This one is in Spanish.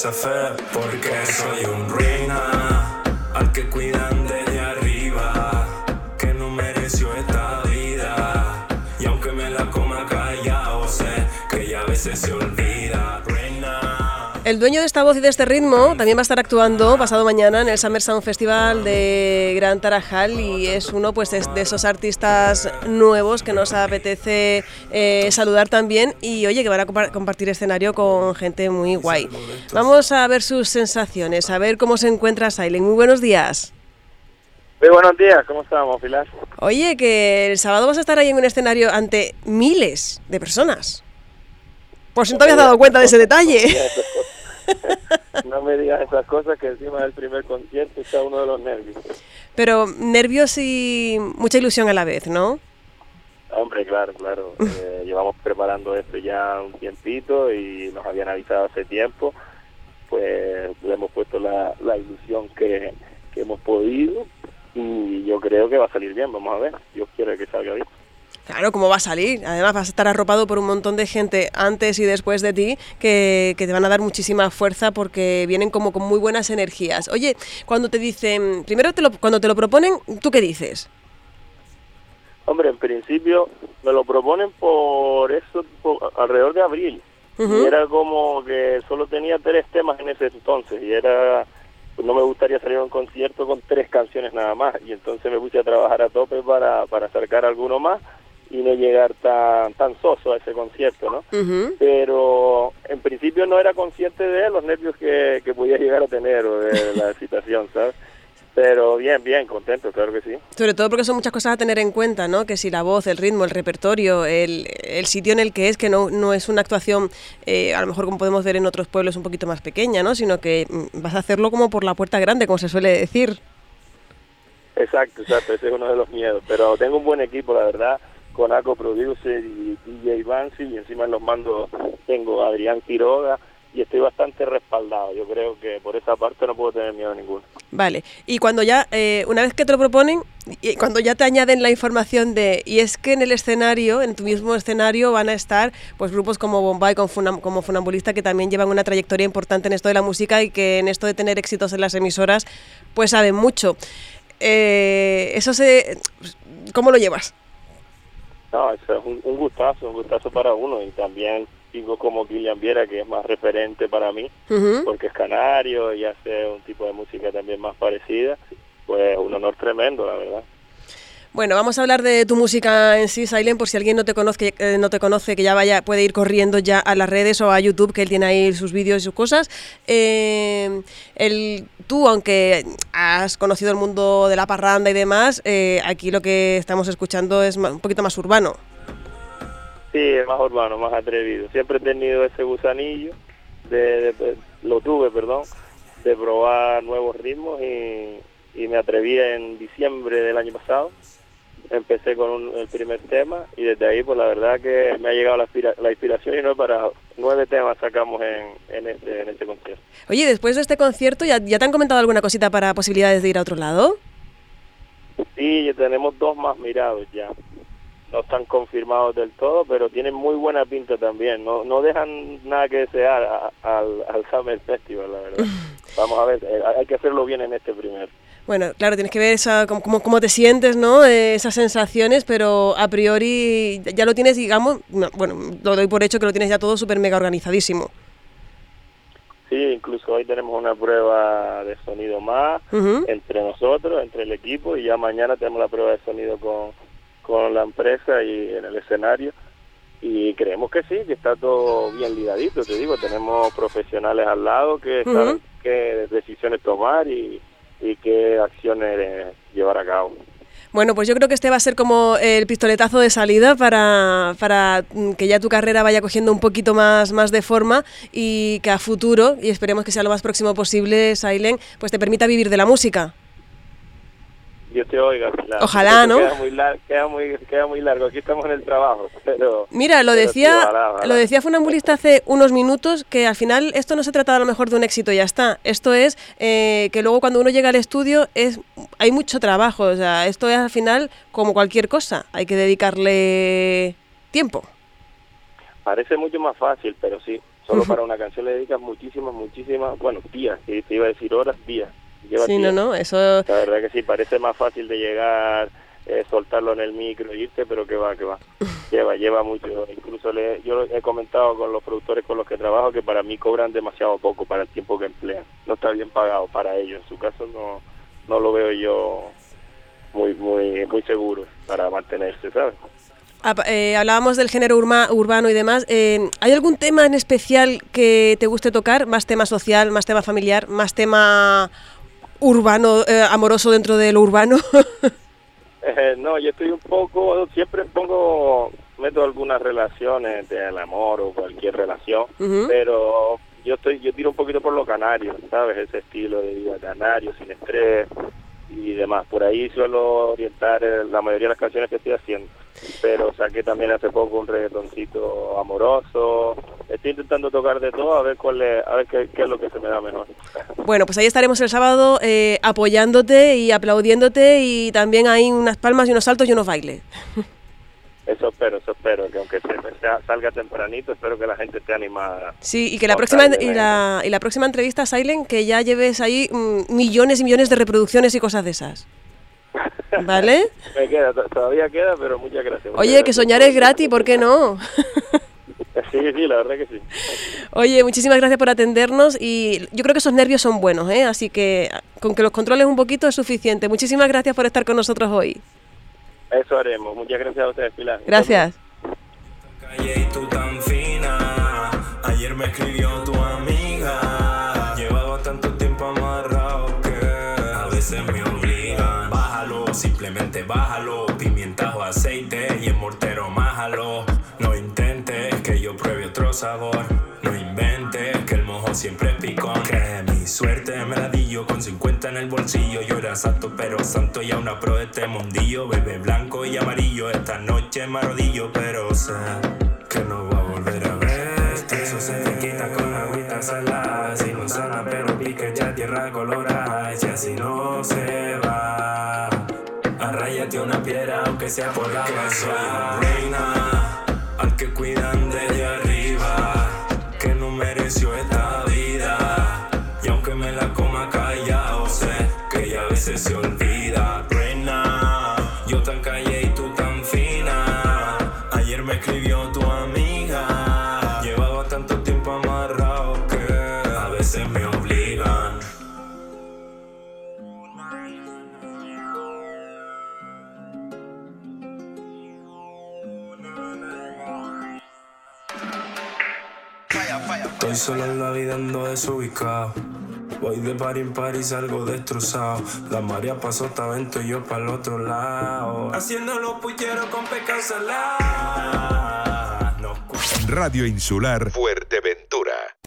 Esa fe porque soy un reina al que cuidan desde arriba que no mereció esta vida y aunque me la coma callado sé que ya a veces se olvida El dueño de esta voz y de este ritmo también va a estar actuando pasado mañana en el Summer Sound Festival de Gran Tarajal y es uno pues de, de esos artistas nuevos que nos apetece eh, saludar también y oye que van a compa- compartir escenario con gente muy guay. Vamos a ver sus sensaciones, a ver cómo se encuentra Silent. Muy buenos días. Muy buenos días, ¿cómo estamos, Pilar? Oye, que el sábado vas a estar ahí en un escenario ante miles de personas. Por si no te habías dado cuenta de ese detalle. No me digas esas cosas que encima del primer concierto está uno de los nervios. Pero nervios y mucha ilusión a la vez, ¿no? Hombre, claro, claro. eh, llevamos preparando esto ya un tiempito y nos habían avisado hace tiempo. Pues le hemos puesto la, la ilusión que, que hemos podido y yo creo que va a salir bien, vamos a ver. Dios quiere que salga bien. Claro, ¿cómo va a salir? Además vas a estar arropado por un montón de gente antes y después de ti que, que te van a dar muchísima fuerza porque vienen como con muy buenas energías. Oye, cuando te dicen, primero te lo, cuando te lo proponen, ¿tú qué dices? Hombre, en principio me lo proponen por eso, por- alrededor de abril. Y era como que solo tenía tres temas en ese entonces y era pues no me gustaría salir a un concierto con tres canciones nada más y entonces me puse a trabajar a tope para, para sacar alguno más y no llegar tan tan soso a ese concierto, ¿no? Pero en principio no era consciente de los nervios que, que podía llegar a tener o de la excitación, ¿sabes? Pero bien, bien, contento, claro que sí. Sobre todo porque son muchas cosas a tener en cuenta, ¿no? Que si la voz, el ritmo, el repertorio, el, el sitio en el que es, que no, no es una actuación, eh, a lo mejor como podemos ver en otros pueblos, un poquito más pequeña, ¿no? Sino que mm, vas a hacerlo como por la puerta grande, como se suele decir. Exacto, exacto, ese es uno de los miedos. Pero tengo un buen equipo, la verdad, con Aco Producer y DJ Bansi, y encima en los mandos tengo a Adrián Quiroga, y estoy bastante respaldado. Yo creo que por esa parte no puedo tener miedo ninguno. Vale, y cuando ya, eh, una vez que te lo proponen, y cuando ya te añaden la información de, y es que en el escenario, en tu mismo escenario, van a estar pues grupos como Bombay, como, Funam- como Funambulista, que también llevan una trayectoria importante en esto de la música y que en esto de tener éxitos en las emisoras, pues saben mucho. Eh, eso se... ¿Cómo lo llevas? No, eso es un, un gustazo, un gustazo para uno. Y también digo como Kilian Viera, que es más referente para mí, Ujú. porque es canario y hace un tipo de música también más parecida. Pues un honor tremendo, la verdad. Bueno, vamos a hablar de tu música en sí, Silent, por si alguien no te conoce, eh, no te conoce que ya vaya, puede ir corriendo ya a las redes o a YouTube, que él tiene ahí sus vídeos y sus cosas. Eh, el, tú, aunque has conocido el mundo de la parranda y demás, eh, aquí lo que estamos escuchando es un poquito más urbano. Sí, es más urbano, más atrevido. Siempre he tenido ese gusanillo, de, de- lo tuve, perdón, de probar nuevos ritmos y, y me atreví en diciembre del año pasado. Empecé con un- el primer tema y desde ahí, pues la verdad que me ha llegado la, la inspiración y no he parado. Nueve temas sacamos en, en, este, en este concierto. Oye, después de este concierto, ¿ya, ¿ya te han comentado alguna cosita para posibilidades de ir a otro lado? Sí, tenemos dos más mirados ya. No están confirmados del todo, pero tienen muy buena pinta también. No, no dejan nada que desear a- al, al Summer Festival, la verdad. Vamos a ver, eh, hay que hacerlo bien en este primero. Bueno, claro, tienes que ver esa, cómo, cómo- cómo te sientes, ¿no? Eh, esas sensaciones, pero a priori ya lo tienes, digamos, no, bueno, lo doy por hecho que lo tienes ya todo súper mega organizadísimo. Sí, incluso hoy tenemos una prueba de sonido más entre nosotros, entre el equipo, y ya mañana tenemos la prueba de sonido con, con la empresa y en el escenario. Y creemos que sí, que está todo bien ligadito, te digo, tenemos profesionales al lado que Ujú. saben qué decisiones tomar y, y qué acciones llevar a cabo. Bueno, pues yo creo que este va a ser como el pistoletazo de salida para, para mm, que ya tu carrera vaya cogiendo un poquito más, más de forma y que a futuro, y esperemos que sea lo más próximo posible, Silent, pues te permita vivir de la música. Te oiga. Ojalá, ¿no? Queda muy, lar- queda, muy, queda muy largo, aquí estamos en el trabajo, pero... Mira, lo pero decía, ojalá, ojalá. lo decía Funambulista hace unos minutos que al final esto no se trata a lo mejor de un éxito y ya está. Esto es eh, que luego cuando uno llega al estudio es hay mucho trabajo. O sea, esto es al final como cualquier cosa. Hay que dedicarle tiempo. Parece mucho más fácil, pero sí, Solo para una canción le dedicas muchísimas, muchísimas, bueno, días, te iba a decir horas, días. Sí, no, no, eso... La verdad que sí, parece más fácil de llegar, eh, soltarlo en el micro, irte, pero que va, que va. lleva, lleva mucho. Incluso le, yo he comentado con los productores con los que trabajo que para mí cobran demasiado poco para el tiempo que emplean. No está bien pagado para ellos. En su caso no, no lo veo yo muy, muy, muy seguro para mantenerse, ¿sabes? Ah, eh, hablábamos del género urbano y demás. Eh, ¿Hay algún tema en especial que te guste tocar? ¿Más tema social, más tema familiar, más tema urbano, eh, amoroso dentro de lo urbano? no, yo estoy un poco, siempre pongo, meto algunas relaciones del amor o cualquier relación, pero yo estoy, yo tiro un poquito por lo canario, ¿sabes? Ese estilo de vida canario, sin estrés, y demás. Por ahí suelo orientar eh, la mayoría de las canciones que estoy haciendo. Pero saqué también hace poco un reggaetoncito amoroso. Estoy intentando tocar de todo a ver cuál es, a ver qué, es lo que se me da mejor. Bueno, pues ahí estaremos el sábado eh, apoyándote y aplaudiéndote y también hay unas palmas y unos saltos y unos bailes. Eso espero, eso espero, que aunque salga tempranito, espero que la gente esté animada. Sí, y que la próxima y la, y la próxima entrevista, Silent, que ya lleves ahí mm, millones y millones de reproducciones y cosas de esas. ¿Vale? Me queda, todavía queda, pero muchas gracias. Oye, que soñar es gratis, ¿por qué no? Sí, sí, la verdad que sí. Oye, muchísimas gracias por atendernos y yo creo que esos nervios son buenos, ¿eh? Así que con que los controles un poquito es suficiente. Muchísimas gracias por estar con nosotros hoy. Eso haremos. Muchas gracias a ustedes, Pilar. Gracias. Ayer me escribió otro sabor. No inventes que el mojo siempre es picón. Que mi suerte me la di yo con 50 en el bolsillo. Yo era santo, pero santo y una pro de este mundillo. Bebé blanco y amarillo. Esta noche me arrodillo, pero sé que no va a volver a ver. Eso se te quita con agüita salada. Si no sana, pero pique ya tierra colorada. Y así no se va. Arráyate una piedra, aunque sea por la soy reina, al que cuidan Solo en la vida ando desubicado. Voy de par en par y salgo destrozado. La marea pasó vento y yo para el otro lado. Haciendo los pucheros con pecado salado. Radio Insular Fuerteventura.